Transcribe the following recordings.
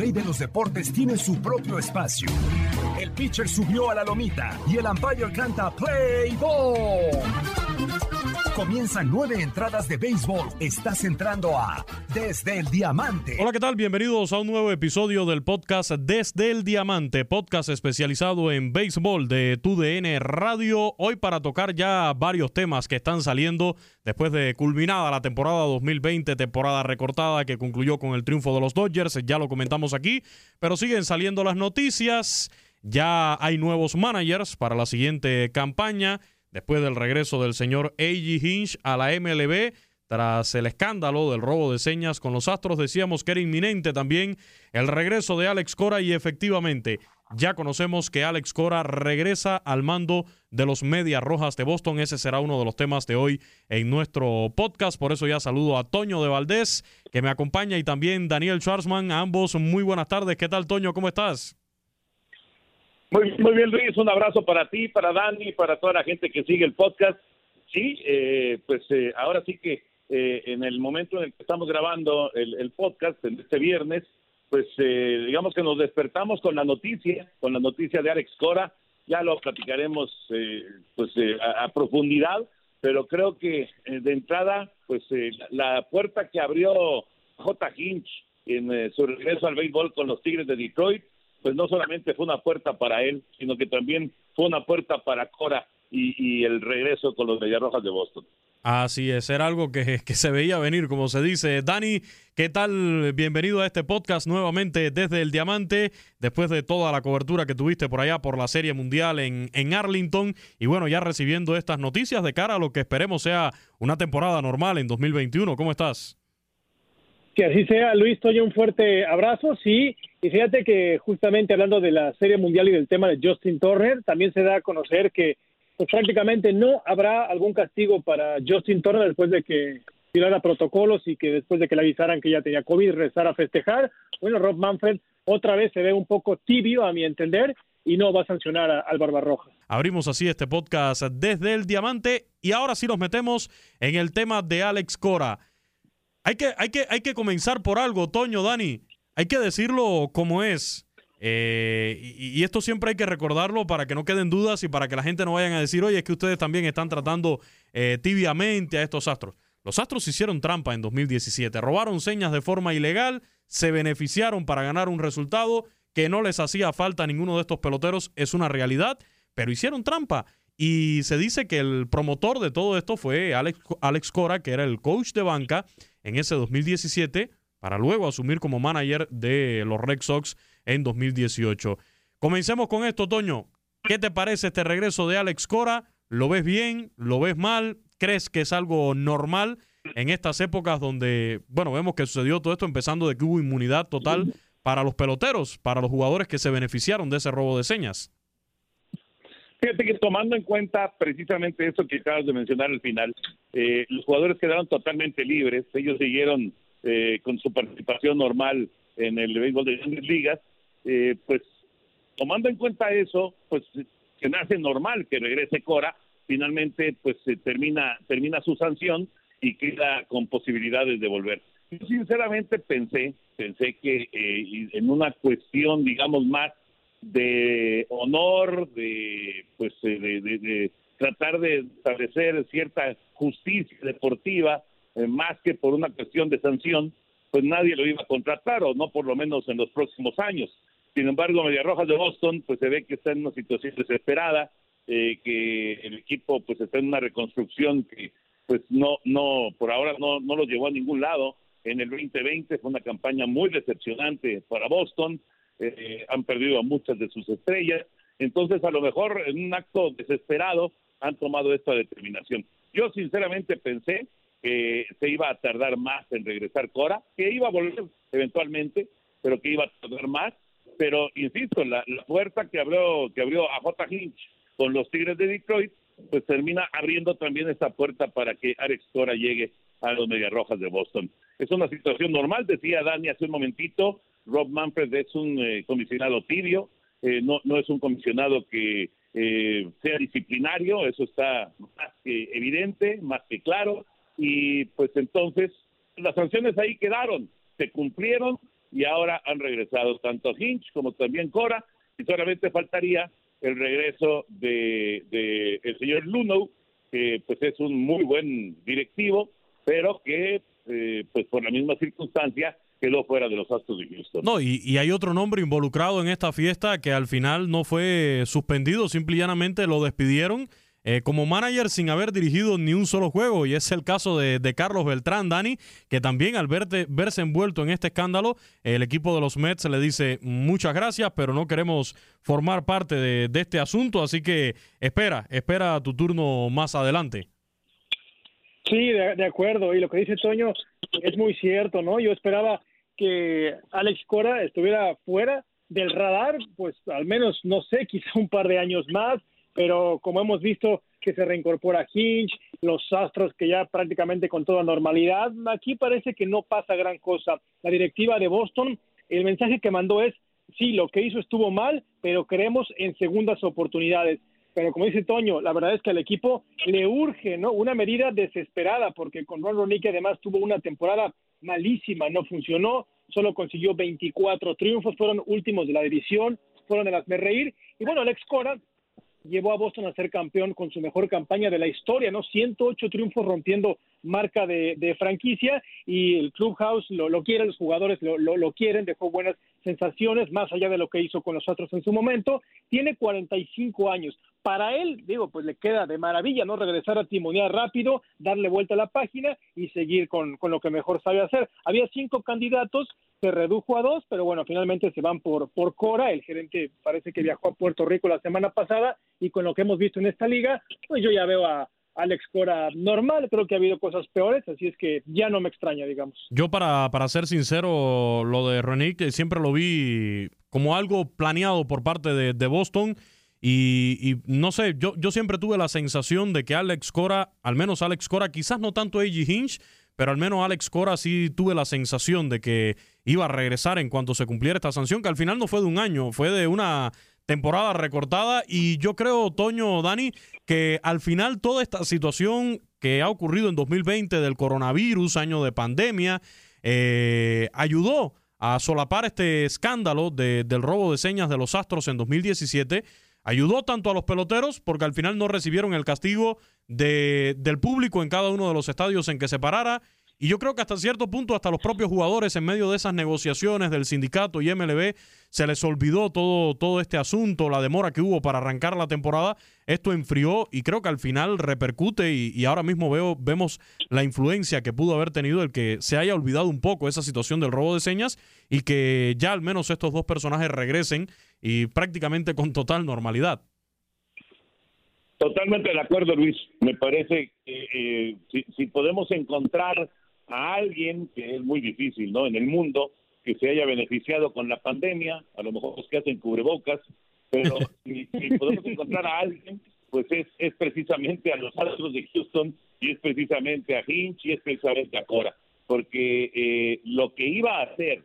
Rey de los deportes tiene su propio espacio. El pitcher subió a la lomita y el umpire canta Play Ball. Comienzan nueve entradas de béisbol. Estás entrando a Desde el Diamante. Hola, ¿qué tal? Bienvenidos a un nuevo episodio del podcast Desde el Diamante, podcast especializado en béisbol de TUDN Radio. Hoy para tocar ya varios temas que están saliendo después de culminada la temporada 2020, temporada recortada que concluyó con el triunfo de los Dodgers. Ya lo comentamos aquí, pero siguen saliendo las noticias. Ya hay nuevos managers para la siguiente campaña después del regreso del señor A.G. Hinch a la MLB. Tras el escándalo del robo de señas con los Astros, decíamos que era inminente también el regreso de Alex Cora y efectivamente ya conocemos que Alex Cora regresa al mando de los Medias Rojas de Boston. Ese será uno de los temas de hoy en nuestro podcast. Por eso ya saludo a Toño de Valdés, que me acompaña, y también Daniel Schwarzman. Ambos, muy buenas tardes. ¿Qué tal, Toño? ¿Cómo estás? Muy, bien, Luis. Un abrazo para ti, para Dani, para toda la gente que sigue el podcast. Sí, eh, pues eh, ahora sí que eh, en el momento en el que estamos grabando el, el podcast, este viernes, pues eh, digamos que nos despertamos con la noticia, con la noticia de Alex Cora. Ya lo platicaremos eh, pues eh, a, a profundidad, pero creo que de entrada, pues la, puerta que abrió J. Hinch en su regreso al béisbol con los Tigres de Detroit, pues no solamente fue una puerta para él, sino que también fue una puerta para Cora y, y el regreso con los Mediarrojas de Boston. Así es, era algo que, que, se veía venir, como se dice. Dani, ¿qué tal? Bienvenido a este podcast nuevamente desde el Diamante, después de toda la cobertura que tuviste por allá por la Serie Mundial en, en Arlington. Y bueno, ya recibiendo estas noticias de cara a lo que esperemos sea una temporada normal en 2021. ¿Cómo estás? Que así sea, Luis, Toño, un fuerte abrazo, sí. Y fíjate que justamente hablando de la Serie Mundial y del tema de Justin Turner, también se da a conocer que pues prácticamente no habrá algún castigo para Justin Turner después de que violara protocolos y que después de que le avisaran que ya tenía COVID regresara a festejar. Bueno, Rob Manfred otra vez se ve un poco tibio a mi entender y no va a sancionar al Barbarroja. Abrimos así este podcast desde el Diamante y ahora sí nos metemos en el tema de Alex Cora. Hay que, hay que, hay que comenzar por algo, Toño, Dani. Hay que decirlo como es. Eh, y, esto siempre hay que recordarlo para que no queden dudas y para que la gente no vayan a decir, oye, es que ustedes también están tratando eh, tibiamente a estos astros. Los astros hicieron trampa en 2017, robaron señas de forma ilegal, se beneficiaron para ganar un resultado que no les hacía falta a ninguno de estos peloteros, es una realidad, pero hicieron trampa. Y se dice que el promotor de todo esto fue Alex, Alex Cora, que era el coach de banca en ese 2017 para luego asumir como manager de los Red Sox en 2018. Comencemos con esto, Toño. ¿Qué te parece este regreso de Alex Cora? ¿Lo ves bien? ¿Lo ves mal? ¿Crees que es algo normal en estas épocas donde, bueno, vemos que sucedió todo esto empezando de que hubo inmunidad total para los peloteros, para los jugadores que se beneficiaron de ese robo de señas? Fíjate que tomando en cuenta precisamente eso que acabas de mencionar al final, eh, los jugadores quedaron totalmente libres, ellos siguieron eh, con su participación normal en el béisbol de grandes ligas, eh, pues tomando en cuenta eso, pues que nace normal que regrese Cora, finalmente pues termina termina su sanción y queda con posibilidades de volver. Yo sinceramente pensé, pensé que eh, en una cuestión, digamos, más de honor, de pues eh, de, tratar de establecer cierta justicia deportiva, eh, más que por una cuestión de sanción, pues nadie lo iba a contratar, o no por lo menos en los próximos años. Sin embargo, Media Rojas de Boston, pues se ve que está en una situación desesperada, que el equipo pues está en una reconstrucción que pues no, no, por ahora no, no los llevó a ningún lado. En el 2020 fue una campaña muy decepcionante para Boston. Eh, han perdido a muchas de sus estrellas. Entonces, a lo mejor en un acto desesperado han tomado esta determinación. Yo sinceramente pensé que se iba a tardar más en regresar Cora, que iba a volver eventualmente, pero que iba a tardar más. Pero insisto, la, la puerta que abrió que abrió a J. Hinch con los Tigres de Detroit pues termina abriendo también esta puerta para que Alex Cora llegue a los Rojas de Boston. Es una situación normal, decía Dani hace un momentito, Rob Manfred es un eh, comisionado tibio, eh, no, no es un comisionado que eh, sea disciplinario, eso está más que evidente, más que claro, y pues entonces las sanciones ahí quedaron, se cumplieron y ahora han regresado tanto Hinch como también Cora, y solamente faltaría el regreso de, el señor Luno, que pues es un muy buen directivo, pero que eh, pues por la misma circunstancia quedó fuera de los Astros de Houston. No, y, y, hay otro nombre involucrado en esta fiesta que al final no fue suspendido, simple y llanamente lo despidieron eh, como manager sin haber dirigido ni un solo juego. Y es el caso de, Carlos Beltrán, Dani, que también al verse envuelto en este escándalo, el equipo de los Mets le dice muchas gracias, pero no queremos formar parte de, este asunto. Así que espera, espera tu turno más adelante. Sí, de, de acuerdo. Y lo que dice Toño es muy cierto, ¿no? Yo esperaba que Alex Cora estuviera fuera del radar, pues al menos, no sé, quizá un par de años más pero como hemos visto que se reincorpora Hinch, los Astros que ya prácticamente con toda normalidad, aquí parece que no pasa gran cosa. La directiva de Boston, el mensaje que mandó es, sí, lo que hizo estuvo mal, pero creemos en segundas oportunidades. Pero como dice Toño, la verdad es que al equipo le urge, ¿no? Una medida desesperada, porque con Ron Ronick además tuvo una temporada malísima, no funcionó, solo consiguió 24 triunfos, fueron últimos de la división, fueron de las de reír. Y bueno, Alex Cora llevó a Boston a ser campeón con su mejor campaña de la historia, ¿no? 108 triunfos rompiendo marca de, franquicia y el Clubhouse lo, lo quiere, los jugadores lo, lo, quieren, dejó buenas sensaciones, más allá de lo que hizo con los otros en su momento. Tiene 45 años. Para él, digo, pues le queda de maravilla, ¿no? Regresar a timonear rápido, darle vuelta a la página y seguir con, con lo que mejor sabe hacer. Había cinco candidatos, se redujo a dos, pero bueno, finalmente se van por, por Cora. El gerente parece que viajó a Puerto Rico la semana pasada y con lo que hemos visto en esta liga, pues yo ya veo a, Alex Cora normal, creo que ha habido cosas peores, así es que ya no me extraña, digamos. Yo para, para ser sincero, lo de Renick eh, siempre lo vi como algo planeado por parte de, Boston y, no sé, yo, yo siempre tuve la sensación de que Alex Cora, al menos Alex Cora, quizás no tanto A.G. Hinch, pero al menos Alex Cora sí tuve la sensación de que iba a regresar en cuanto se cumpliera esta sanción, que al final no fue de un año, fue de una temporada recortada y yo creo, Toño, Dani, que al final toda esta situación que ha ocurrido en 2020 del coronavirus, año de pandemia, eh, ayudó a solapar este escándalo del robo de señas de los Astros en 2017. Ayudó tanto a los peloteros porque al final no recibieron el castigo de, del público en cada uno de los estadios en que se parara Y yo creo que hasta cierto punto, hasta los propios jugadores en medio de esas negociaciones del sindicato y MLB, se les olvidó todo, todo este asunto, la demora que hubo para arrancar la temporada. Esto enfrió y creo que al final repercute y, ahora mismo veo, vemos la influencia que pudo haber tenido el que se haya olvidado un poco esa situación del robo de señas y que ya al menos estos dos personajes regresen y prácticamente con total normalidad. Totalmente de acuerdo, Luis. Me parece que eh, si, si podemos encontrar a alguien, que es muy difícil, ¿no? En el mundo, que se haya beneficiado con la pandemia, a lo mejor los que hacen cubrebocas, pero si, podemos encontrar a alguien, pues es, es precisamente a los Astros de Houston y es precisamente a Hinch y es precisamente a Cora, porque eh, lo que iba a hacer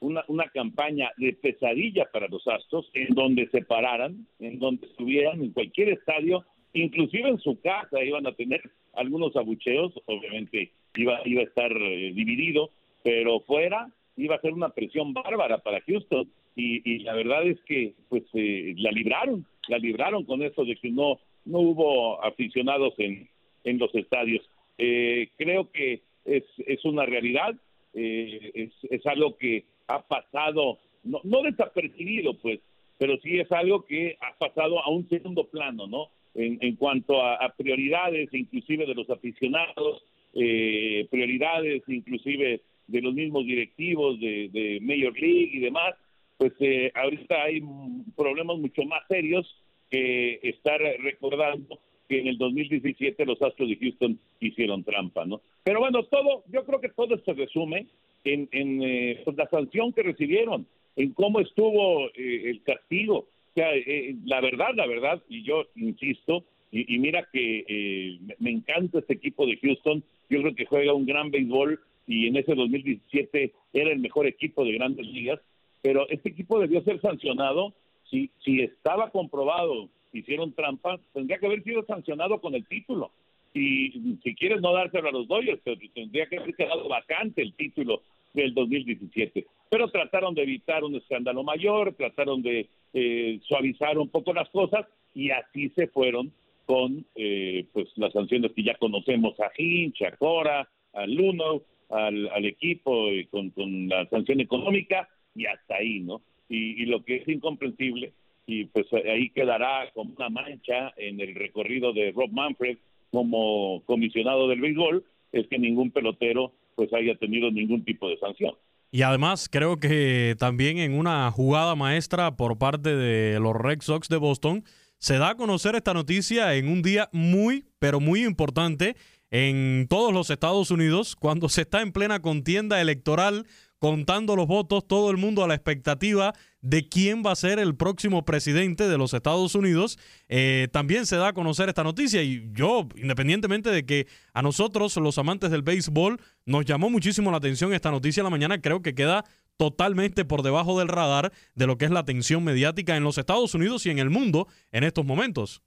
una, una campaña de pesadilla para los Astros, en donde se pararan, en donde estuvieran en cualquier estadio, inclusive en su casa iban a tener algunos abucheos, obviamente iba, iba a estar eh, dividido, pero fuera iba a ser una presión bárbara para Houston y, la verdad es que pues eh, la libraron, la libraron con eso de que no no hubo aficionados en, en los estadios. Eh, creo que es, es una realidad, es, es algo que ha pasado, no, no desapercibido pues, pero sí es algo que ha pasado a un segundo plano, ¿no? En, en cuanto a, a prioridades, inclusive de los aficionados, eh, prioridades inclusive de los mismos directivos de, Major League y demás, pues eh, ahorita hay problemas mucho más serios que estar recordando que en el 2017 los Astros de Houston hicieron trampa, ¿no? Pero bueno, todo, yo creo que todo se resume en, en eh, pues, la sanción que recibieron, en cómo estuvo eh, el castigo. O sea, la verdad, la verdad, y yo insisto, y, mira que eh, me encanta este equipo de Houston. Yo creo que juega un gran béisbol y en ese 2017 era el mejor equipo de grandes ligas. Pero este equipo debió ser sancionado. Si, si estaba comprobado, hicieron trampa, tendría que haber sido sancionado con el título. Y si quieres no dárselo a los Dodgers, tendría que haber quedado vacante el título del 2017. Pero trataron de evitar un escándalo mayor, trataron de eh, suavizar un poco las cosas y así se fueron con eh, pues las sanciones que ya conocemos a Hinch, a Cora, a Luno, al, equipo y con, con, la sanción económica y hasta ahí, ¿no? Y, y, lo que es incomprensible y pues ahí quedará como una mancha en el recorrido de Rob Manfred como comisionado del béisbol es que ningún pelotero pues haya tenido ningún tipo de sanción. Y además creo que también en una jugada maestra por parte de los Red Sox de Boston se da a conocer esta noticia en un día muy, pero muy importante en todos los Estados Unidos, cuando se está en plena contienda electoral, contando los votos, todo el mundo a la expectativa de quién va a ser el próximo presidente de los Estados Unidos. Eh, también se da a conocer esta noticia y yo, independientemente de que a nosotros, los amantes del béisbol, nos llamó muchísimo la atención esta noticia en la mañana, creo que queda totalmente por debajo del radar de lo que es la atención mediática en los Estados Unidos y en el mundo en estos momentos.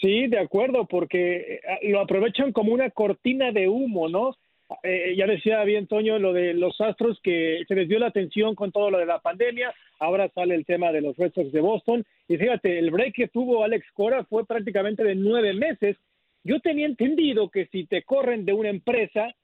Sí, de acuerdo, porque eh, lo aprovechan como una cortina de humo, ¿no? Eh, ya decía bien Toño lo de los Astros que se les dio la atención con todo lo de la pandemia, ahora sale el tema de los Red Sox de Boston y fíjate, el break que tuvo Alex Cora fue prácticamente de nueve meses. Yo tenía entendido que si te corren de una empresa,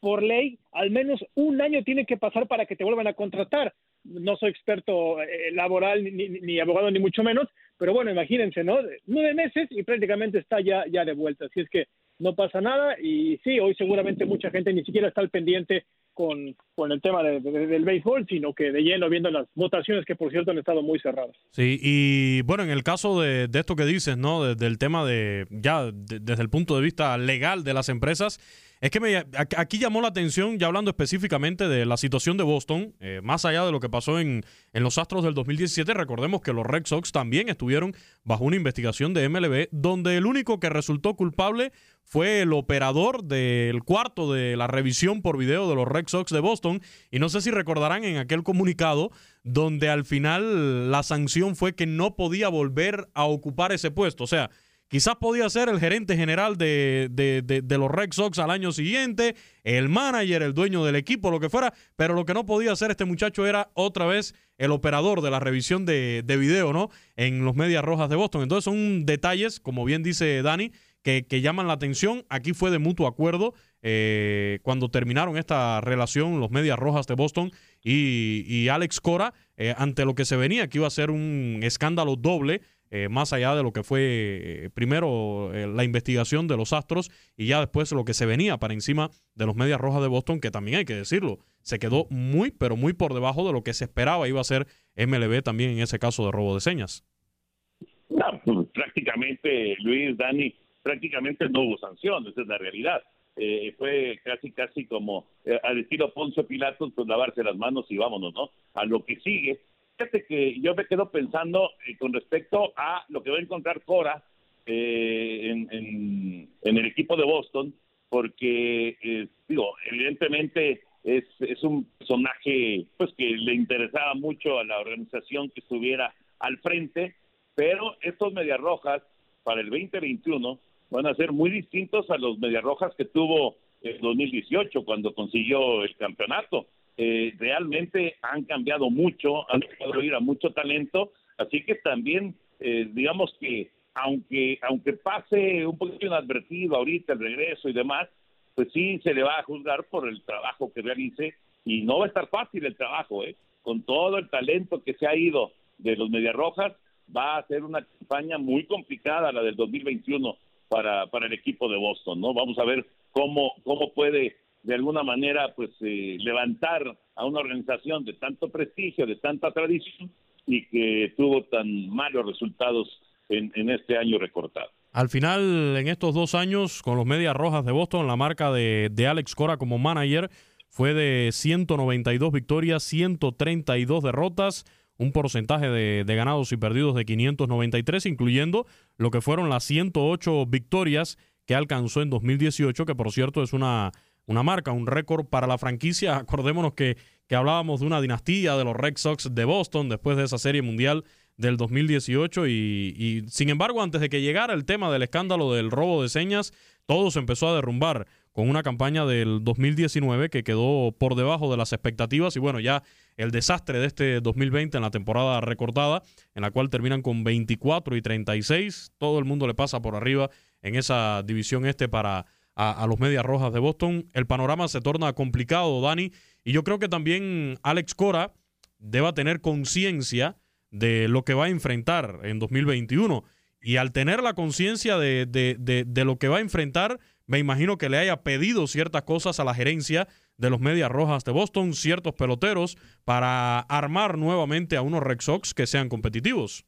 por ley, al menos un año tiene que pasar para que te vuelvan a contratar. No soy experto eh, laboral ni, abogado ni mucho menos, pero bueno, imagínense, ¿no? Nueve meses y prácticamente está ya, ya de vuelta. Así es que no pasa nada y sí, hoy seguramente mucha gente ni siquiera está al pendiente con, con el tema del béisbol, sino que de lleno viendo las votaciones que por cierto han estado muy cerradas. Sí, y bueno, en el caso de, esto que dices, ¿no? del tema de ya desde el punto de vista legal de las empresas, es que me, aquí llamó la atención, ya hablando específicamente de la situación de Boston, eh, más allá de lo que pasó en, en, los Astros del 2017, recordemos que los Red Sox también estuvieron bajo una investigación de MLB, donde el único que resultó culpable fue el operador del cuarto de la revisión por video de los Red Sox de Boston. Y no sé si recordarán en aquel comunicado donde al final la sanción fue que no podía volver a ocupar ese puesto. O sea, Quizás podía ser el gerente general de, los Red Sox al año siguiente, el manager, el dueño del equipo, lo que fuera, pero lo que no podía hacer este muchacho era otra vez el operador de la revisión de, video, ¿no? En los Medias Rojas de Boston. Entonces son detalles, como bien dice Dani, que, llaman la atención. Aquí fue de mutuo acuerdo eh, cuando terminaron esta relación los Medias Rojas de Boston y, Alex Cora, eh, ante lo que se venía, que iba a ser un escándalo doble, eh, más allá de lo que fue primero la investigación de los Astros y ya después lo que se venía para encima de los Medias Rojas de Boston, que también hay que decirlo, se quedó muy, pero muy por debajo de lo que se esperaba iba a ser MLB también en ese caso de robo de señas. Pues, prácticamente, Luis, Dani, prácticamente no hubo sanción, esa es la realidad. Eh, fue casi, casi como eh, al estilo Poncio Pilatos, pues lavarse las manos y vámonos, ¿no? A lo que sigue. Fíjate que yo me quedo pensando eh, con respecto a lo que va a encontrar Cora en, en, el equipo de Boston, porque, digo, evidentemente es, un personaje pues que le interesaba mucho a la organización que estuviera al frente, pero estos Medias Rojas para el 2021 van a ser muy distintos a los Mediarrojas que tuvo en 2018 cuando consiguió el campeonato. Eh, realmente han cambiado mucho, han dejado ir a mucho talento, así que también eh, digamos que aunque aunque pase un poquito inadvertido ahorita el regreso y demás, pues sí se le va a juzgar por el trabajo que realice y no va a estar fácil el trabajo, ¿eh? Con todo el talento que se ha ido de los Mediarrojas, va a ser una campaña muy complicada la del 2021 para, para el equipo de Boston, ¿no? Vamos a ver cómo, cómo puede de alguna manera pues eh, levantar a una organización de tanto prestigio, de tanta tradición y que tuvo tan malos resultados en, este año recortado. Al final, en estos dos años, con los Medias Rojas de Boston, la marca de, de Alex Cora como manager fue de 192 victorias, 132 derrotas, un porcentaje de, ganados y perdidos de 593, incluyendo lo que fueron las 108 victorias que alcanzó en 2018, que por cierto es una, una marca, un récord para la franquicia. Acordémonos que, que hablábamos de una dinastía de los Red Sox de Boston después de esa serie mundial del 2018 y, y, sin embargo antes de que llegara el tema del escándalo del robo de señas, todo se empezó a derrumbar con una campaña del 2019 que quedó por debajo de las expectativas y bueno, ya el desastre de este 2020 en la temporada recortada, en la cual terminan con 24 y 36. Todo el mundo le pasa por arriba en esa división este para a, los Medias Rojas de Boston. El panorama se torna complicado, Dani, y yo creo que también Alex Cora deba tener conciencia de lo que va a enfrentar en 2021. Y al tener la conciencia de, de, de lo que va a enfrentar, me imagino que le haya pedido ciertas cosas a la gerencia de los Medias Rojas de Boston, ciertos peloteros, para armar nuevamente a unos Red Sox que sean competitivos.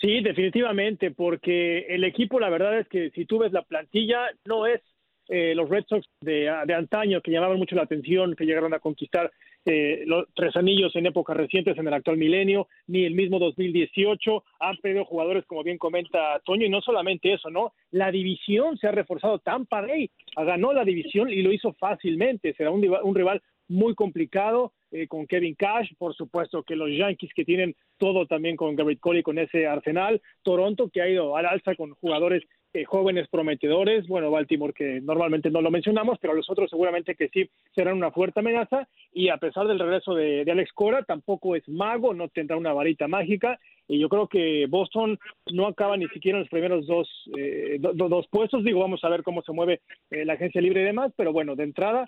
Sí, definitivamente, porque el equipo, la verdad es que si tú ves la plantilla, no es eh, los Red Sox de, de, antaño que llamaban mucho la atención, que llegaron a conquistar eh, los tres anillos en épocas recientes en el actual milenio, ni el mismo 2018. Han perdido jugadores, como bien comenta Toño, y no solamente eso, ¿no? La división se ha reforzado. Tampa Bay ganó la división y lo hizo fácilmente. Será un, un rival muy complicado eh, con Kevin Cash, por supuesto que los Yankees que tienen todo también con Garrett Cole con ese arsenal, Toronto que ha ido al alza con jugadores eh, jóvenes prometedores, bueno, Baltimore que normalmente no lo mencionamos, pero los otros seguramente que sí serán una fuerte amenaza y a pesar del regreso de, Alex Cora, tampoco es mago, no tendrá una varita mágica y yo creo que Boston no acaba ni siquiera en los primeros dos, eh, dos puestos, digo, vamos a ver cómo se mueve eh, la agencia libre y demás, pero bueno, de entrada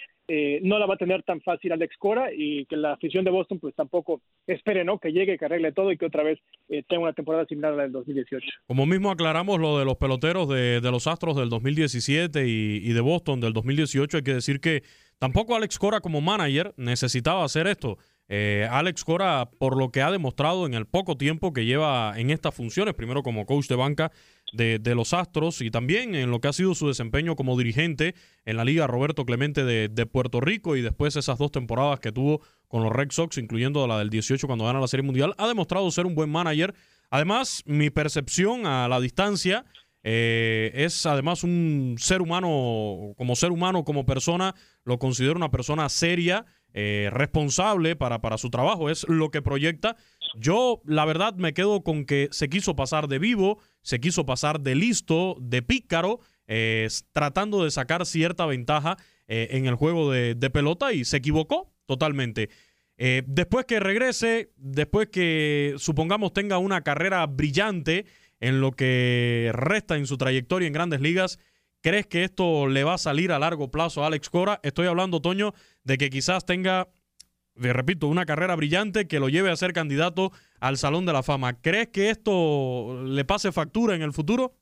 no la va a tener tan fácil Alex Cora y que la afición de Boston pues tampoco espere, ¿no? Que llegue, que arregle todo y que otra vez tenga una temporada similar a la del 2018. Como mismo aclaramos lo de los peloteros de, los Astros del 2017 y, de Boston del 2018, hay que decir que tampoco Alex Cora como manager necesitaba hacer esto. Eh, Alex Cora, por lo que ha demostrado en el poco tiempo que lleva en estas funciones, primero como coach de banca de, los Astros y también en lo que ha sido su desempeño como dirigente en la Liga Roberto Clemente de, Puerto Rico y después esas dos temporadas que tuvo con los Red Sox, incluyendo la del 18 cuando gana la Serie Mundial, ha demostrado ser un buen manager. Además, mi percepción a la distancia eh, es además un ser humano, como ser humano, como persona, lo considero una persona seria, eh, responsable para, para su trabajo, es lo que proyecta. Yo, la verdad, me quedo con que se quiso pasar de vivo, se quiso pasar de listo, de pícaro, eh, tratando de sacar cierta ventaja en el juego de, de, pelota y se equivocó totalmente. después que regrese, después que supongamos tenga una carrera brillante, en lo que resta en su trayectoria en grandes ligas, ¿Crees que esto le va a salir a largo plazo a Alex Cora? Estoy hablando, Toño, de que quizás tenga, le repito, una carrera brillante que lo lleve a ser candidato al Salón de la Fama. ¿Crees que esto le pase factura en el futuro?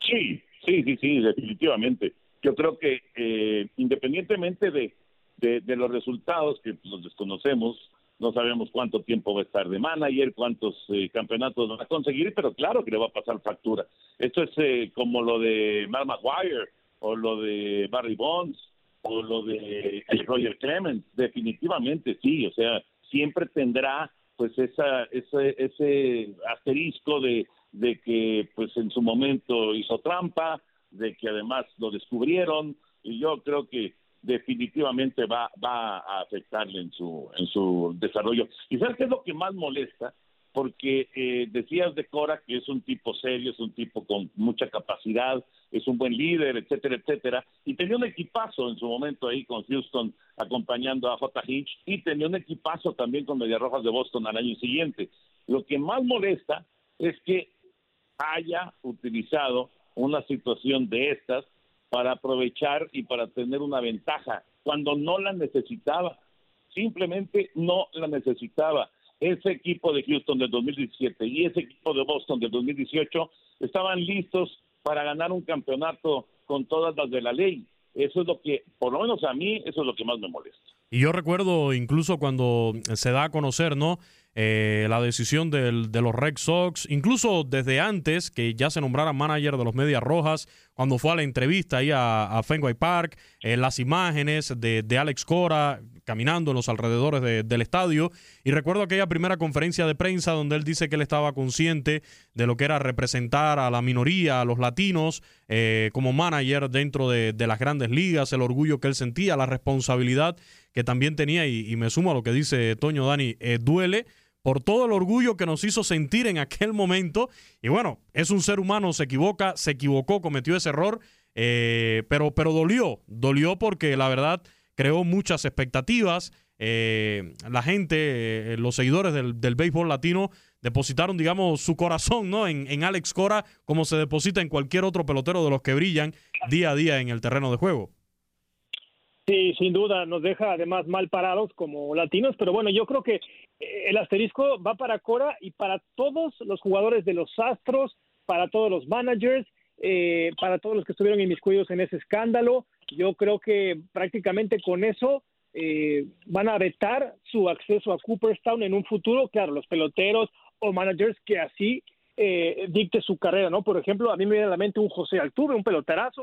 Sí, sí, sí, sí, definitivamente. Yo creo que eh, independientemente de, de, los resultados que los desconocemos, no sabemos cuánto tiempo va a estar de manager, cuántos eh, campeonatos va a conseguir, pero claro que le va a pasar factura. Esto es eh, como lo de Mark Maguire o lo de Barry Bonds o lo de Roger Clemens, definitivamente sí, o sea, siempre tendrá pues esa, ese, ese asterisco de, de que pues en su momento hizo trampa, de que además lo descubrieron y yo creo que definitivamente va, va a afectarle en su, en su desarrollo. ¿Y sabes qué es lo que más molesta? Porque eh, decías de Cora que es un tipo serio, es un tipo con mucha capacidad, es un buen líder, etcétera, etcétera, y tenía un equipazo en su momento ahí con Houston acompañando a J. Hinch y tenía un equipazo también con Medias Rojas de Boston al año siguiente. Lo que más molesta es que haya utilizado una situación de estas para aprovechar y para tener una ventaja cuando no la necesitaba. Simplemente no la necesitaba. Ese equipo de Houston del 2017 y ese equipo de Boston del 2018 estaban listos para ganar un campeonato con todas las de la ley. Eso es lo que, por lo menos a mí, eso es lo que más me molesta. Y yo recuerdo incluso cuando se da a conocer, ¿no? Eh, la decisión del, de los Red Sox, incluso desde antes que ya se nombrara manager de los Medias Rojas, cuando fue a la entrevista ahí a, Fenway Park, eh, las imágenes de, Alex Cora caminando en los alrededores del estadio. Y recuerdo aquella primera conferencia de prensa donde él dice que él estaba consciente de lo que era representar a la minoría, a los latinos, eh, como manager dentro de, de las grandes ligas, el orgullo que él sentía, la responsabilidad que también tenía, y, me sumo a lo que dice Toño Dani, eh, duele por todo el orgullo que nos hizo sentir en aquel momento. Y bueno, es un ser humano, se equivoca, se equivocó, cometió ese error, eh, pero, pero dolió, dolió porque la verdad creó muchas expectativas. Eh, la gente, los seguidores del, del, béisbol latino depositaron, digamos, su corazón ¿no? En, en Alex Cora, como se deposita en cualquier otro pelotero de los que brillan día a día en el terreno de juego. Sí, sin duda, nos deja además mal parados como latinos, pero bueno, yo creo que eh, el asterisco va para Cora y para todos los jugadores de los Astros, para todos los managers, eh, para todos los que estuvieron inmiscuidos en ese escándalo. Yo creo que prácticamente con eso eh, van a vetar su acceso a Cooperstown en un futuro. Claro, los peloteros o managers que así dicte su carrera, ¿no? Por ejemplo, a mí me viene a la mente un José Altuve, un peloterazo,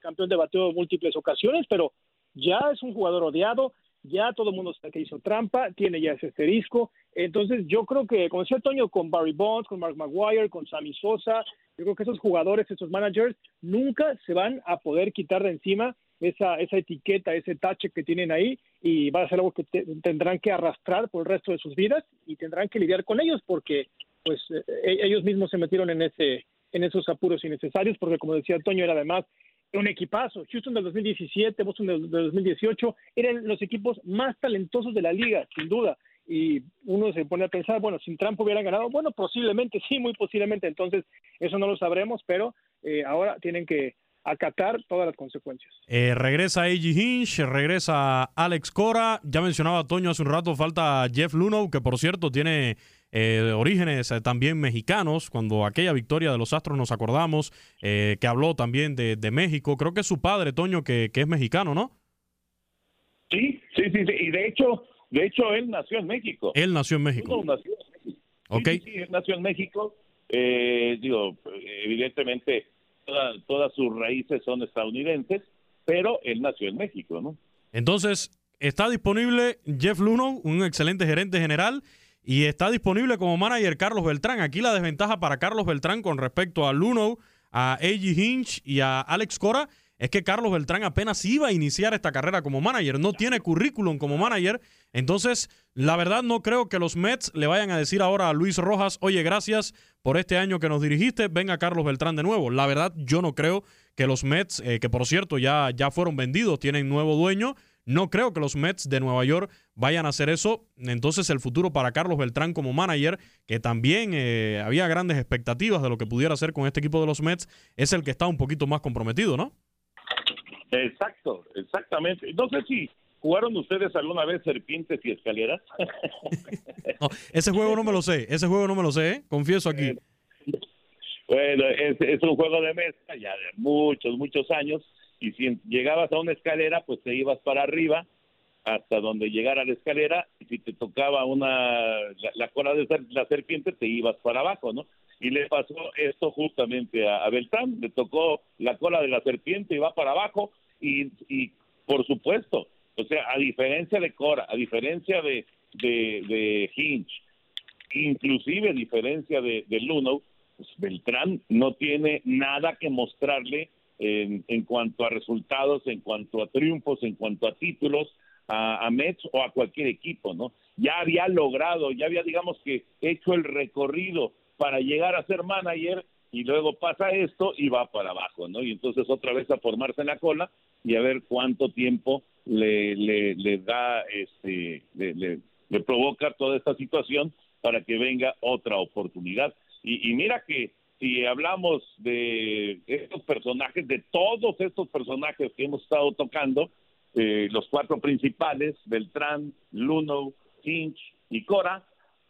campeón de bateo en múltiples ocasiones, pero ya es un jugador odiado, ya todo el mundo sabe que hizo trampa, tiene ya ese asterisco. Entonces, yo creo que, como decía Toño, con Barry Bonds, con Mark Maguire, con Sammy Sosa, yo creo que esos jugadores, esos managers, nunca se van a poder quitar de encima esa, esa etiqueta, ese tache que tienen ahí y va a ser algo que tendrán que arrastrar por el resto de sus vidas y tendrán que lidiar con ellos porque pues eh, ellos mismos se metieron en ese en esos apuros innecesarios porque como decía Toño era además un equipazo. Houston del 2017, Boston del, 2018 eran los equipos más talentosos de la liga, sin duda. Y uno se pone a pensar, bueno, sin Trump hubieran ganado, bueno, posiblemente, sí, muy posiblemente. Entonces, eso no lo sabremos, pero eh, ahora tienen que acatar todas las consecuencias. Eh, regresa A.G. Hinch, regresa Alex Cora. Ya mencionaba Toño hace un rato, falta Jeff Luno, que por cierto tiene eh, orígenes eh, también mexicanos, cuando aquella victoria de los Astros nos acordamos, eh, que habló también de, México, creo que es su padre, Toño, que, es mexicano, ¿no? Sí, sí, sí, y de hecho, de hecho él nació en México. Él nació en México. nació en México. Sí, sí, él nació en México, digo, evidentemente todas sus raíces son estadounidenses, pero él nació en México, ¿no? Entonces, está disponible Jeff Luno, un excelente gerente general, y está disponible como manager Carlos Beltrán. Aquí la desventaja para Carlos Beltrán con respecto a Luno, a A.G. Hinch y a Alex Cora es que Carlos Beltrán apenas iba a iniciar esta carrera como manager, no tiene currículum como manager, entonces la verdad no creo que los Mets le vayan a decir ahora a Luis Rojas, oye, gracias por este año que nos dirigiste, venga Carlos Beltrán de nuevo. La verdad yo no creo que los Mets, eh, que por cierto ya, ya fueron vendidos, tienen nuevo dueño, No creo que los Mets de Nueva York vayan a hacer eso. Entonces el futuro para Carlos Beltrán como manager, que también eh, había grandes expectativas de lo que pudiera hacer con este equipo de los Mets, es el que está un poquito más comprometido, ¿no? Exacto, exactamente. No sé si jugaron ustedes alguna vez serpientes y escaleras. ese juego no me lo sé, ese juego no me lo sé, ¿eh? confieso aquí. Bueno, es, es un juego de mesa ya de muchos, muchos años y si llegabas a una escalera, pues te ibas para arriba hasta donde llegara la escalera y si te tocaba una la, cola de la serpiente te ibas para abajo, ¿no? Y le pasó esto justamente a, Beltrán, le tocó la cola de la serpiente y va para abajo y, y por supuesto, o sea, a diferencia de Cora, a diferencia de, de, de Hinch, inclusive a diferencia de, de Luno, pues Beltrán no tiene nada que mostrarle en, en, cuanto a resultados, en cuanto a triunfos, en cuanto a títulos a, a, Mets o a cualquier equipo, ¿no? Ya había logrado, ya había, digamos que, hecho el recorrido para llegar a ser manager y luego pasa esto y va para abajo, ¿no? Y entonces otra vez a formarse en la cola y a ver cuánto tiempo le, le, le da, este, le, le, le provoca toda esta situación para que venga otra oportunidad. Y, y mira que si hablamos de estos personajes, de todos estos personajes que hemos estado tocando, eh, los cuatro principales, Beltrán, Luno, Hinch y Cora,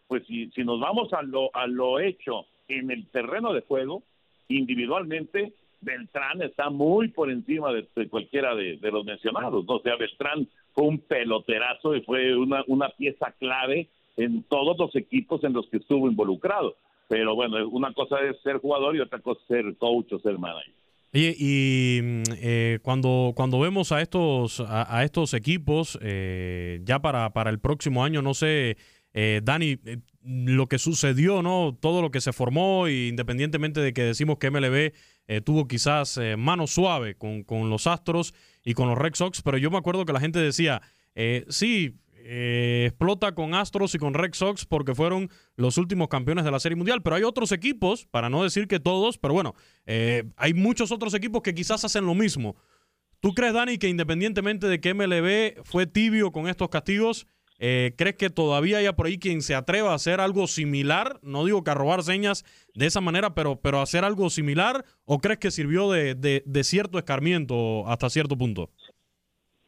pues si, nos vamos a lo, a lo hecho en el terreno de juego, individualmente, Beltrán está muy por encima de, cualquiera de, los mencionados. O sea, Beltrán fue un peloterazo y fue una, una pieza clave en todos los equipos en los que estuvo involucrado. Pero bueno, una cosa es ser jugador y otra cosa es ser coach o ser manager. Oye, y eh, cuando, cuando vemos a estos, a, estos equipos, eh, ya para, para el próximo año, no sé, eh, Dani, eh, lo que sucedió, ¿no? Todo lo que se formó, y independientemente de que decimos que MLB eh, tuvo quizás mano suave con, con, los Astros y con los Red Sox, pero yo me acuerdo que la gente decía, sí, eh, explota con Astros y con Red Sox porque fueron los últimos campeones de la Serie Mundial. Pero hay otros equipos, para no decir que todos, pero bueno, eh, hay muchos otros equipos que quizás hacen lo mismo. ¿Tú crees, Dani, que independientemente de que MLB fue tibio con estos castigos, eh, crees que todavía haya por ahí quien se atreva a hacer algo similar? No digo que a robar señas de esa manera, pero, pero hacer algo similar, ¿o crees que sirvió de, cierto escarmiento hasta cierto punto?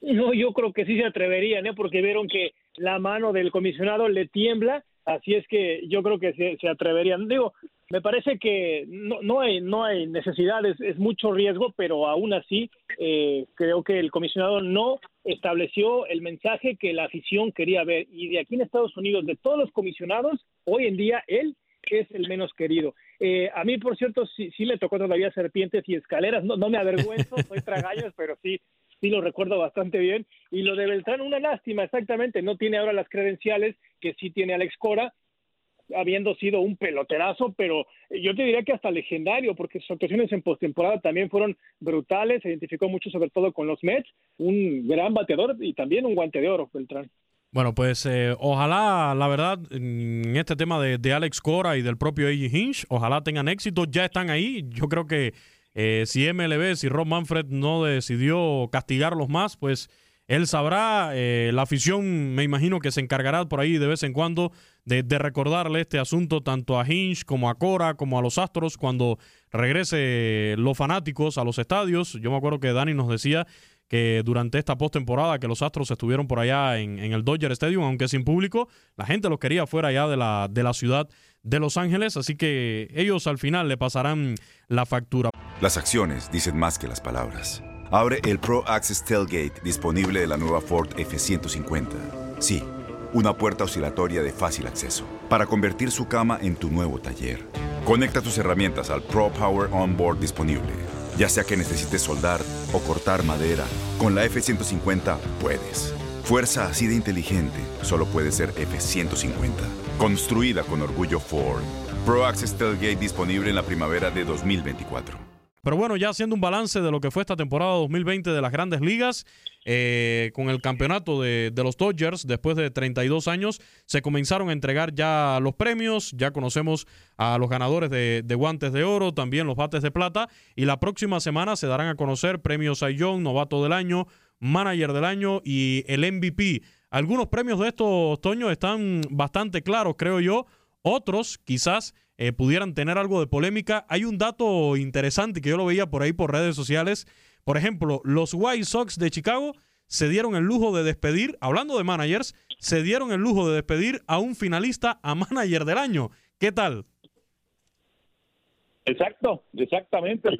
No, yo creo que sí se atreverían, ¿eh? porque vieron que la mano del comisionado le tiembla, así es que yo creo que se, se atreverían. Digo, me parece que no, no hay no hay necesidad, es, es mucho riesgo, pero aún así eh, creo que el comisionado no estableció el mensaje que la afición quería ver. Y de aquí en Estados Unidos, de todos los comisionados, hoy en día él es el menos querido. Eh, a mí, por cierto, sí, sí me tocó todavía serpientes y escaleras, no, no me avergüenzo, soy tragaños, pero sí, sí lo recuerdo bastante bien. Y lo de Beltrán, una lástima, exactamente, no tiene ahora las credenciales que sí tiene Alex Cora, habiendo sido un peloterazo, pero yo te diría que hasta legendario, porque sus actuaciones en postemporada también fueron brutales, se identificó mucho sobre todo con los Mets, un gran bateador y también un guante de oro, Beltrán. Bueno, pues eh, ojalá, la verdad, en este tema de, de Alex Cora y del propio A.J. Hinch, ojalá tengan éxito, ya están ahí, yo creo que eh, si MLB, si Rob Manfred no decidió castigarlos más, pues él sabrá, eh, la afición me imagino que se encargará por ahí de vez en cuando de, de, recordarle este asunto tanto a Hinch como a Cora, como a los Astros cuando regrese los fanáticos a los estadios. Yo me acuerdo que Dani nos decía que durante esta postemporada que los Astros estuvieron por allá en, en, el Dodger Stadium, aunque sin público, la gente los quería fuera allá de la, de la ciudad de Los Ángeles, así que ellos al final le pasarán la factura. Las acciones dicen más que las palabras. Abre el Pro Access Tailgate disponible de la nueva Ford F-150. Sí, una puerta oscilatoria de fácil acceso para convertir su cama en tu nuevo taller. Conecta tus herramientas al Pro Power Onboard disponible. Ya sea que necesites soldar o cortar madera, con la F-150 puedes. Fuerza así de inteligente solo puede ser F-150. Construida con orgullo Ford. Pro Access Tailgate disponible en la primavera de 2024. Pero bueno, ya haciendo un balance de lo que fue esta temporada 2020 de las grandes ligas, eh, con el campeonato de, los Dodgers, después de 32 años, se comenzaron a entregar ya los premios, ya conocemos a los ganadores de, de guantes de oro, también los bates de plata, y la próxima semana se darán a conocer premios Cy Young, novato del año, Manager del Año y el MVP. Algunos premios de estos, Toño, están bastante claros, creo yo. Otros quizás eh, pudieran tener algo de polémica. Hay un dato interesante que yo lo veía por ahí por redes sociales. Por ejemplo, los White Sox de Chicago se dieron el lujo de despedir, hablando de managers, se dieron el lujo de despedir a un finalista a manager del año. ¿Qué tal? Exacto, exactamente.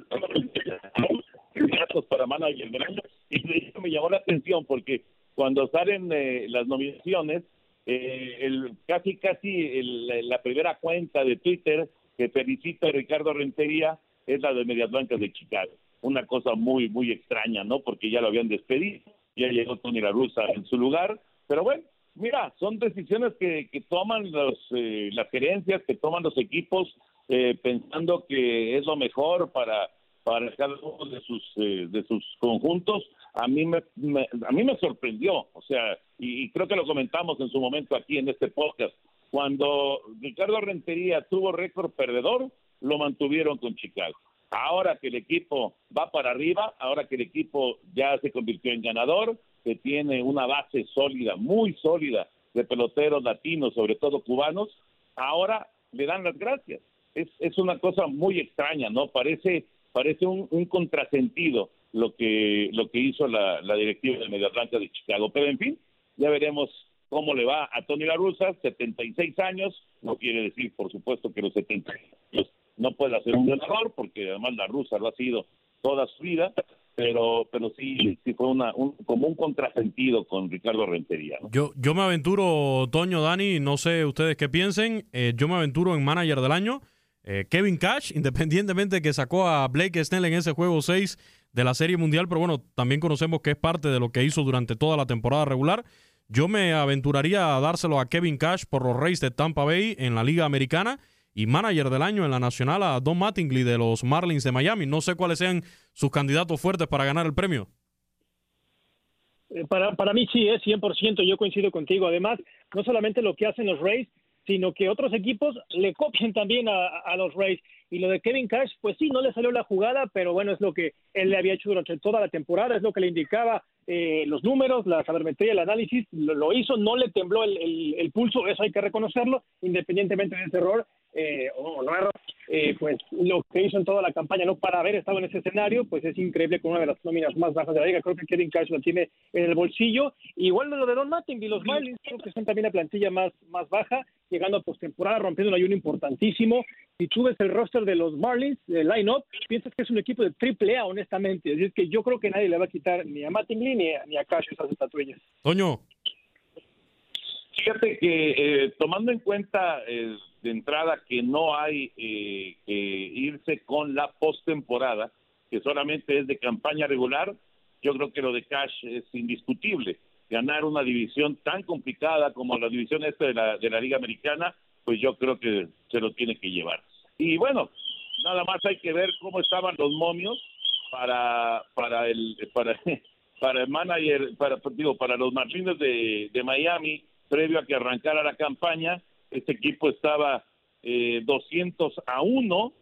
para manager del año. Y me llamó la atención porque cuando salen eh, las nominaciones, eh, el, casi casi la primera cuenta de Twitter que felicita a Ricardo Rentería es la de Medias Blancas de Chicago. Una cosa muy, muy extraña, ¿no? Porque ya lo habían despedido, ya llegó Tony La Russa en su lugar, pero bueno, mira, son decisiones que, que toman los, eh, las gerencias, que toman los equipos eh, pensando que es lo mejor para para cada uno de sus eh, de sus conjuntos a mí me, a mí me sorprendió o sea y, creo que lo comentamos en su momento aquí en este podcast. Cuando Ricardo Rentería tuvo récord perdedor lo mantuvieron con Chicago. Ahora que el equipo va para arriba ahora que el equipo ya se convirtió en ganador que tiene una base sólida muy sólida de peloteros latinos sobre todo cubanos ahora le dan las gracias. Es, es una cosa muy extraña no parece parece un, contrasentido lo que lo que hizo la, directiva de Media Atlanta de Chicago. Pero en fin, ya veremos cómo le va a Tony La Russa, 76 años, no quiere decir, por supuesto, que los 70 años no pueda ser un ganador, porque además La Russa lo ha sido toda su vida, pero pero sí, sí fue una, un, como un contrasentido con Ricardo Rentería. Yo, yo me aventuro, Toño, Dani, no sé ustedes qué piensen, eh, yo me aventuro en Manager del Año, eh, Kevin Cash, independientemente que sacó a Blake Snell en ese juego 6 de la Serie Mundial, pero bueno, también conocemos que es parte de lo que hizo durante toda la temporada regular. Yo me aventuraría a dárselo a Kevin Cash por los Rays de Tampa Bay en la Liga Americana y manager del año en la Nacional a Don Mattingly de los Marlins de Miami. No sé cuáles sean sus candidatos fuertes para ganar el premio. Eh, para, para mí sí, es 100%, yo coincido contigo. Además, no solamente lo que hacen los Rays, sino que otros equipos le copien también a, los Rays. Y lo de Kevin Cash, pues sí, no le salió la jugada, pero bueno, es lo que él le había hecho durante toda la temporada, es lo que le indicaba eh, los números, la sabermetría, el análisis, lo, hizo, no le tembló el, el, pulso, eso hay que reconocerlo, independientemente de ese error eh, o no error, eh, pues lo que hizo en toda la campaña, no para haber estado en ese escenario, pues es increíble con una de las nóminas más bajas de la liga. Creo que Kevin Cash lo tiene en el bolsillo. Igual de lo de Don Matting y los Marlins, creo que son también la plantilla más, más baja, llegando a postemporada, rompiendo un ayuno importantísimo. Si tú ves el roster de los Marlins, el line-up, piensas que es un equipo de triple A, honestamente. Es decir, que yo creo que nadie le va a quitar ni a Mattingly ni a, ni a Cash esas estatuillas. Toño. Fíjate que eh, tomando en cuenta eh, de entrada que no hay eh, que irse con la postemporada, que solamente es de campaña regular, yo creo que lo de Cash es indiscutible. Ganar una división tan complicada como la división esta de la, de la Liga Americana, pues yo creo que se lo tiene que llevar. Y bueno, nada más hay que ver cómo estaban los momios para para el para para el manager para digo para los Marlins de, de Miami previo a que arrancara la campaña este equipo estaba eh, 200 a 1,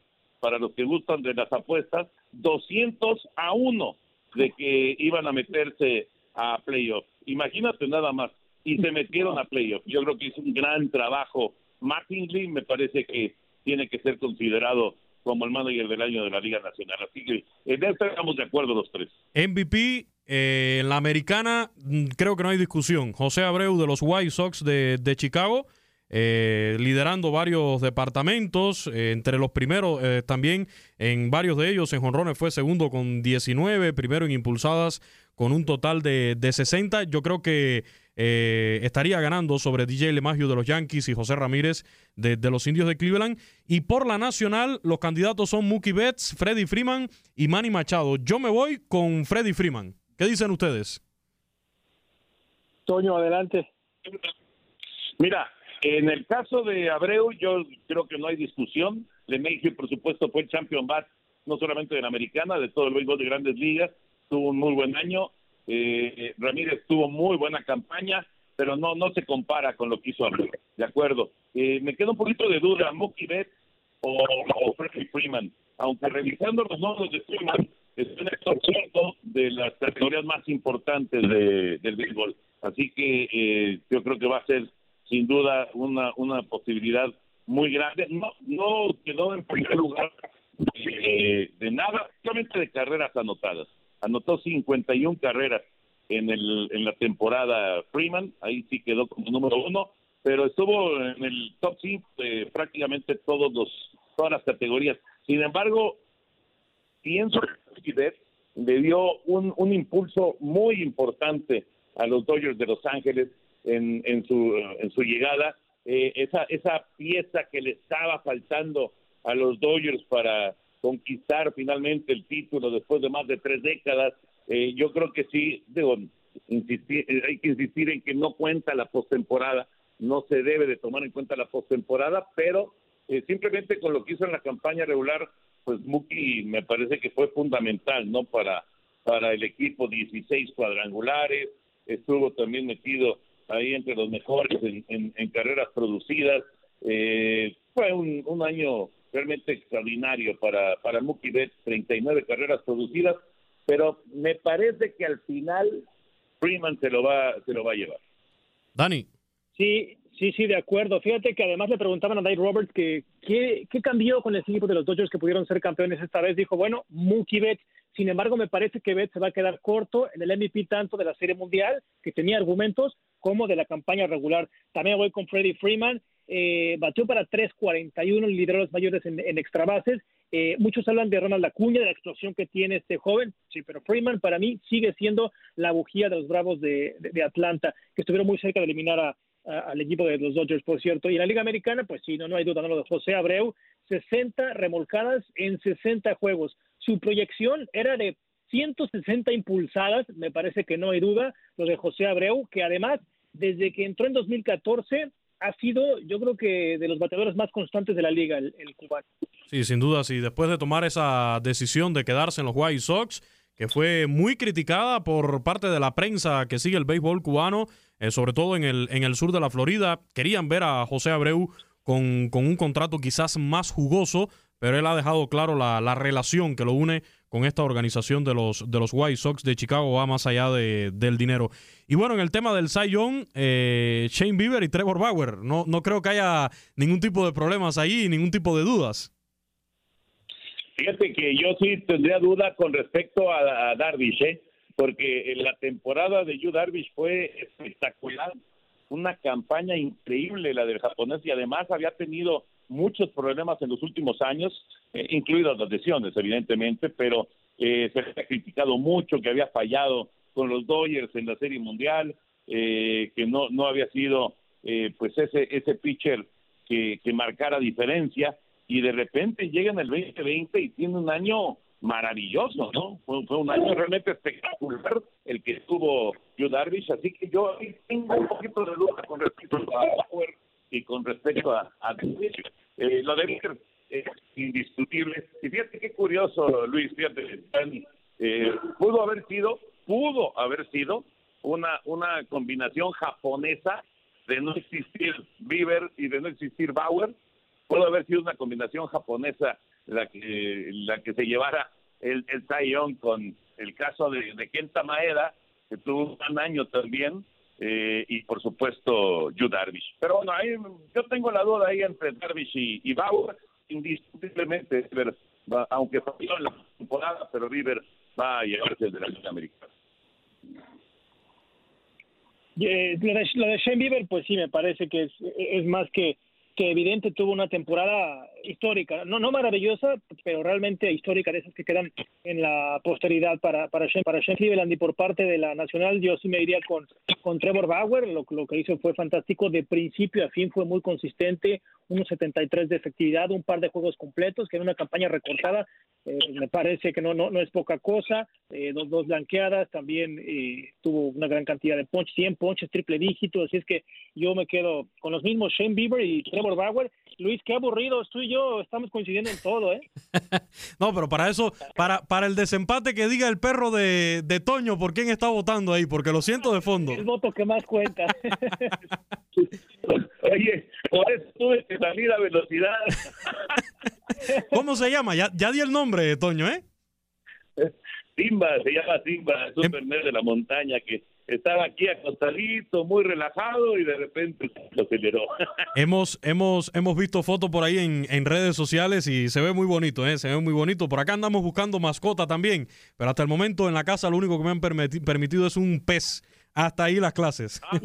para los que gustan de las apuestas, 200 a 1 de que iban a meterse a playoff. Imagínate nada más. Y se metieron a playoff. Yo creo que es un gran trabajo. Mattingly me parece que tiene que ser considerado como el manager del año de la Liga Nacional. Así que en esto estamos de acuerdo los tres. MVP eh, la americana, mm, creo que no hay discusión. José Abreu de los White Sox de, de Chicago eh, liderando varios departamentos, eh, entre los primeros eh, también en varios de ellos en jonrones fue segundo con 19, primero en impulsadas con un total de, de 60. Yo creo que estaría ganando sobre DJ LeMahieu de los Yankees y José Ramírez de, los Indios de Cleveland. Y por la nacional, los candidatos son Mookie Betts, Freddy Freeman y Manny Machado. Yo me voy con Freddy Freeman. ¿Qué dicen ustedes? Toño, adelante. Mira, en el caso de Abreu, yo creo que no hay discusión. LeMahieu, por supuesto, fue el champion bat, no solamente de la americana, de todo el béisbol de grandes ligas. Tuvo un muy buen año. Eh, Ramírez tuvo muy buena campaña, pero no no se compara con lo que hizo Abreu. De acuerdo. Eh, me queda un poquito de duda, Mookie Betts o, o Freeman. Aunque revisando los números de Freeman, es un exorcismo de las categorías más importantes de, del béisbol. Así que eh, yo creo que va a ser sin duda una, una posibilidad muy grande. No, no quedó en primer lugar de, de nada, solamente de carreras anotadas. Anotó 51 carreras en, el, en la temporada Freeman, ahí sí quedó como número uno, pero estuvo en el top 5 de prácticamente todos los, todas las categorías. Sin embargo, pienso que le dio un, un impulso muy importante a los Dodgers de Los Ángeles en, en, su, en su llegada. Eh, esa, esa pieza que le estaba faltando a los Dodgers para conquistar finalmente el título después de más de tres décadas, eh, yo creo que sí, eh, hay que insistir en que no cuenta la postemporada, no se debe de tomar en cuenta la postemporada, pero simplemente con lo que hizo en la campaña regular, pues Muki me parece que fue fundamental, ¿no? Para, para el equipo, 16 cuadrangulares, estuvo también metido ahí entre los mejores en, en, carreras producidas. Eh, fue un, un, año realmente extraordinario para, para Mookie Betts, 39 carreras producidas, pero me parece que al final Freeman se lo va, se lo va a llevar. Dani. Sí, sí, sí, de acuerdo. Fíjate que además le preguntaban a Dave Roberts que qué, qué cambió con el equipo de los Dodgers que pudieron ser campeones esta vez. Dijo, bueno, Mookie Betts. Sin embargo, me parece que Betts se va a quedar corto en el MVP tanto de la Serie Mundial, que tenía argumentos, como de la campaña regular. También voy con Freddie Freeman. Eh, batió para 3.41, lideró los mayores en, en extra bases. Eh, muchos hablan de Ronald Acuña, de la explosión que tiene este joven. Sí, pero Freeman para mí sigue siendo la bujía de los Bravos de Atlanta, que estuvieron muy cerca de eliminar a, al equipo de los Dodgers, por cierto. Y en la Liga Americana, pues sí, no, no hay duda, no lo de José Abreu, 60 remolcadas en 60 juegos. Su proyección era de 160 impulsadas, me parece que no hay duda, lo de José Abreu, que además, desde que entró en 2014, ha sido, yo creo que de los bateadores más constantes de la liga, el, cubano. Sí, sin duda, sí. Después de tomar esa decisión de quedarse en los White Sox, que fue muy criticada por parte de la prensa que sigue el béisbol cubano, eh, sobre todo en el, en el sur de la Florida. Querían ver a José Abreu con, con un contrato quizás más jugoso, pero él ha dejado claro la, la, relación que lo une con esta organización de los, de los White Sox de Chicago, va más allá de, del dinero. Y bueno, en el tema del Cy Young, eh, Shane Bieber y Trevor Bauer, no, no creo que haya ningún tipo de problemas ahí, ningún tipo de dudas. Fíjate que yo sí tendría duda con respecto a, Darvish, ¿eh? porque la temporada de Yu Darvish fue espectacular, una campaña increíble la del japonés y además había tenido muchos problemas en los últimos años, eh, incluidas las lesiones, evidentemente, pero eh, se ha criticado mucho que había fallado con los Dodgers en la Serie Mundial, eh, que no, no había sido eh, pues ese, ese pitcher que, que marcara diferencia y de repente llega en el 2020 y tiene un año maravilloso, ¿no? Fue, un año realmente espectacular el que tuvo Yu Darvish, así que yo tengo un poquito de duda con respecto a Power y con respecto a, a lo de Baker es indiscutible. Y fíjate qué curioso, Luis, fíjate, eh, pudo haber sido, pudo haber sido una, una combinación japonesa de no existir Bieber y de no existir Bauer, pudo haber sido una combinación japonesa la que la que se llevara el, el Young con el caso de, de Kenta Maeda, que tuvo un año también, eh, y por supuesto Yu Darvish. Pero bueno, ahí, yo tengo la duda ahí entre Darvish y, Bauer, indiscutiblemente, River va, aunque falló en la temporada, pero River va a llevarse de la Liga Americana. Eh, lo, de, lo de Shane Bieber, pues sí, me parece que es, es más que que evidente tuvo una temporada histórica, no no maravillosa, pero realmente histórica de esas que quedan en la posteridad para para Shane, para Cleveland y por parte de la Nacional yo sí me iría con con Trevor Bauer, lo, lo que hizo fue fantástico de principio a fin fue muy consistente, unos 73 de efectividad, un par de juegos completos, que en una campaña recortada eh, me parece que no no no es poca cosa, eh, dos dos blanqueadas, también eh, tuvo una gran cantidad de punch, 100 ponches triple dígito, así es que yo me quedo con los mismos Shane Bieber y Trevor Bauer. Luis, qué aburrido, tú y yo estamos coincidiendo en todo, ¿eh? no, pero para eso, para, para el desempate que diga el perro de, de Toño, ¿por quién está votando ahí? Porque lo siento de fondo. El voto que más cuenta. Oye, por eso tuve que salir a velocidad. ¿Cómo se llama? Ya, ya di el nombre, Toño, ¿eh? Simba, se llama Simba, es un de la montaña que estaba aquí acostadito, muy relajado y de repente lo aceleró. hemos, hemos, hemos visto fotos por ahí en, en, redes sociales y se ve muy bonito, ¿eh? se ve muy bonito. Por acá andamos buscando mascota también, pero hasta el momento en la casa lo único que me han permitido es un pez. Hasta ahí las clases. Ah,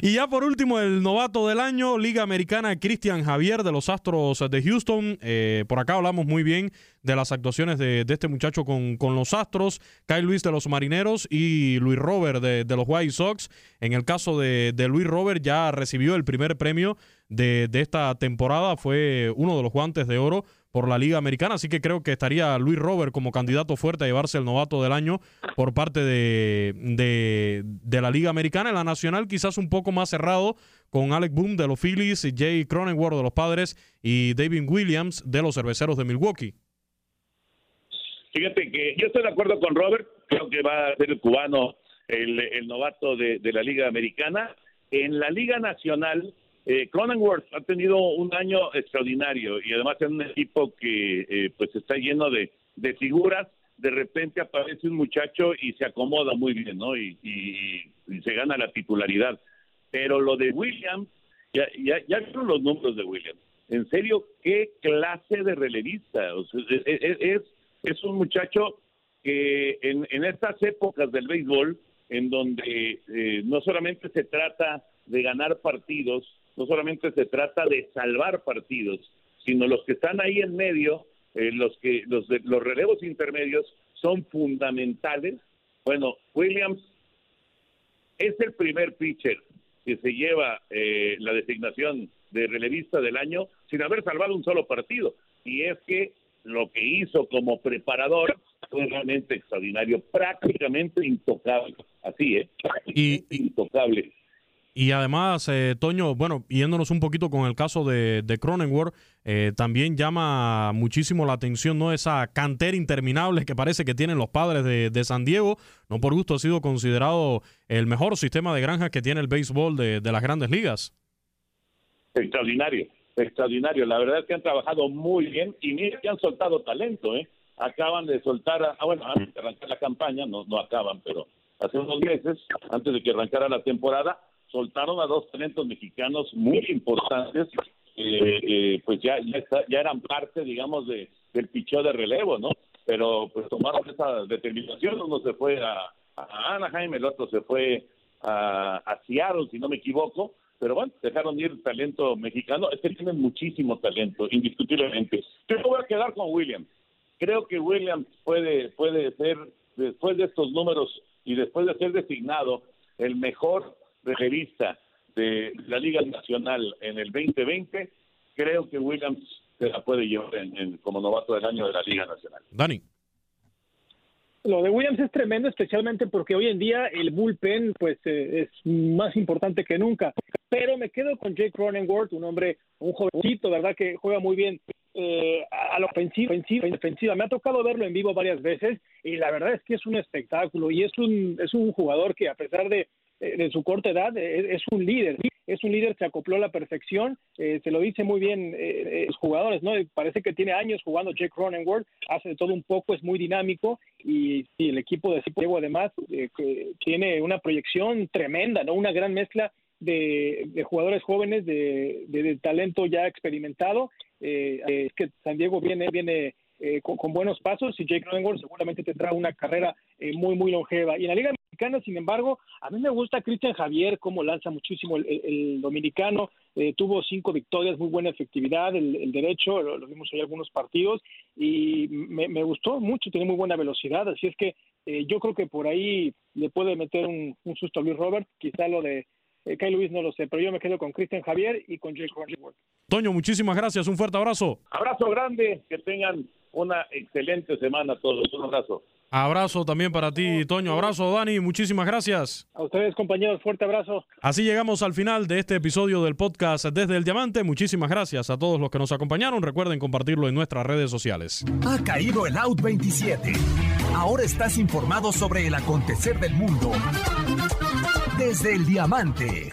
y ya por último, el novato del año, Liga Americana, Cristian Javier de los Astros de Houston. Eh, por acá hablamos muy bien de las actuaciones de, este muchacho con, con, los Astros, Kyle Luis de los Marineros y Luis Robert de, los White Sox. En el caso de, de, Luis Robert ya recibió el primer premio de, de esta temporada, fue uno de los guantes de oro por la Liga Americana, así que creo que estaría Luis Robert como candidato fuerte a llevarse el novato del año por parte de, de, la Liga Americana. En la Nacional quizás un poco más cerrado con Alec Boom de los Phillies, Jay Cronenworth de los Padres y David Williams de los Cerveceros de Milwaukee. Fíjate que yo estoy de acuerdo con Robert, creo que va a ser el cubano el, el novato de, de la Liga Americana. En la Liga Nacional, eh, Cronenworth ha tenido un año extraordinario y además es un equipo que eh, pues está lleno de, figuras. De repente aparece un muchacho y se acomoda muy bien, ¿no? Y, se gana la titularidad. Pero lo de Williams, ya, ya, ya vieron los números de Williams. En serio, qué clase de relevista. es, es, un muchacho que en, en estas épocas del béisbol, en donde eh, no solamente se trata de ganar partidos, no solamente se trata de salvar partidos, sino los que están ahí en medio, eh, los que los, los relevos intermedios son fundamentales. Bueno, Williams es el primer pitcher que se lleva eh, la designación de relevista del año sin haber salvado un solo partido. Y es que lo que hizo como preparador fue realmente extraordinario, prácticamente intocable. Así, ¿eh? y, intocable. Y además, eh, Toño, bueno, yéndonos un poquito con el caso de, de Cronenworth, eh, también llama muchísimo la atención no esa cantera interminable que parece que tienen los padres de, San Diego. No por gusto ha sido considerado el mejor sistema de granjas que tiene el béisbol de, las grandes ligas. Extraordinario, extraordinario. La verdad es que han trabajado muy bien y miren que han soltado talento, ¿eh? Acaban de soltar, ah, bueno, antes de arrancar la campaña, no, no acaban, pero hace unos meses, antes de que arrancara la temporada, soltaron a dos talentos mexicanos muy importantes, eh, eh, pues ya ya, ya, eran parte, digamos, de, del picheo de relevo, ¿no? Pero pues tomaron esa determinación, uno se fue a, a Anaheim, el otro se fue a, a Seattle, si no me equivoco, pero bueno, dejaron ir talento mexicano, es que tienen muchísimo talento, indiscutiblemente. Yo voy a quedar con Williams. Creo que Williams puede, puede ser, después de estos números y después de ser designado el mejor referista de la Liga Nacional en el 2020, creo que Williams se la puede llevar en, como novato del año de la Liga Nacional. Dani. Lo de Williams es tremendo, especialmente porque hoy en día el bullpen pues eh, es más importante que nunca. Pero me quedo con Jake Cronenworth, un hombre, un jovencito, ¿verdad? Que juega muy bien eh, a la ofensiva, ofensiva, defensiva. Me ha tocado verlo en vivo varias veces y la verdad es que es un espectáculo y es un, es un jugador que a pesar de de su corta edad, eh, es, un líder, es un líder, se acopló a la perfección, eh, se lo dice muy bien eh, los jugadores, ¿no? Parece que tiene años jugando Jake Cronenworth, hace de todo un poco, es muy dinámico y, el equipo de Ciego además tiene una proyección tremenda, ¿no? Una gran mezcla de, jugadores jóvenes, de, talento ya experimentado. es que San Diego viene, viene con, buenos pasos y Jake Cronenworth seguramente tendrá una carrera muy, muy longeva. Y en la Liga sin embargo, a mí me gusta Cristian Javier, cómo lanza muchísimo el, dominicano, eh, tuvo cinco victorias, muy buena efectividad, el, derecho, lo, vimos hoy algunos partidos, y me, gustó mucho, tiene muy buena velocidad, así es que eh, yo creo que por ahí le puede meter un, susto a Luis Robert, quizá lo de eh, Kyle Luis no lo sé, pero yo me quedo con Cristian Javier y con Jake Cronenworth. Toño, muchísimas gracias, un fuerte abrazo. Abrazo grande, que tengan una excelente semana todos, un abrazo. Abrazo también para ti, Toño. Abrazo, Dani. Muchísimas gracias. A ustedes, compañeros. Fuerte abrazo. Así llegamos al final de este episodio del podcast Desde el Diamante. Muchísimas gracias a todos los que nos acompañaron. Recuerden compartirlo en nuestras redes sociales. Ha caído el Out 27. Ahora estás informado sobre el acontecer del mundo. Desde el Diamante.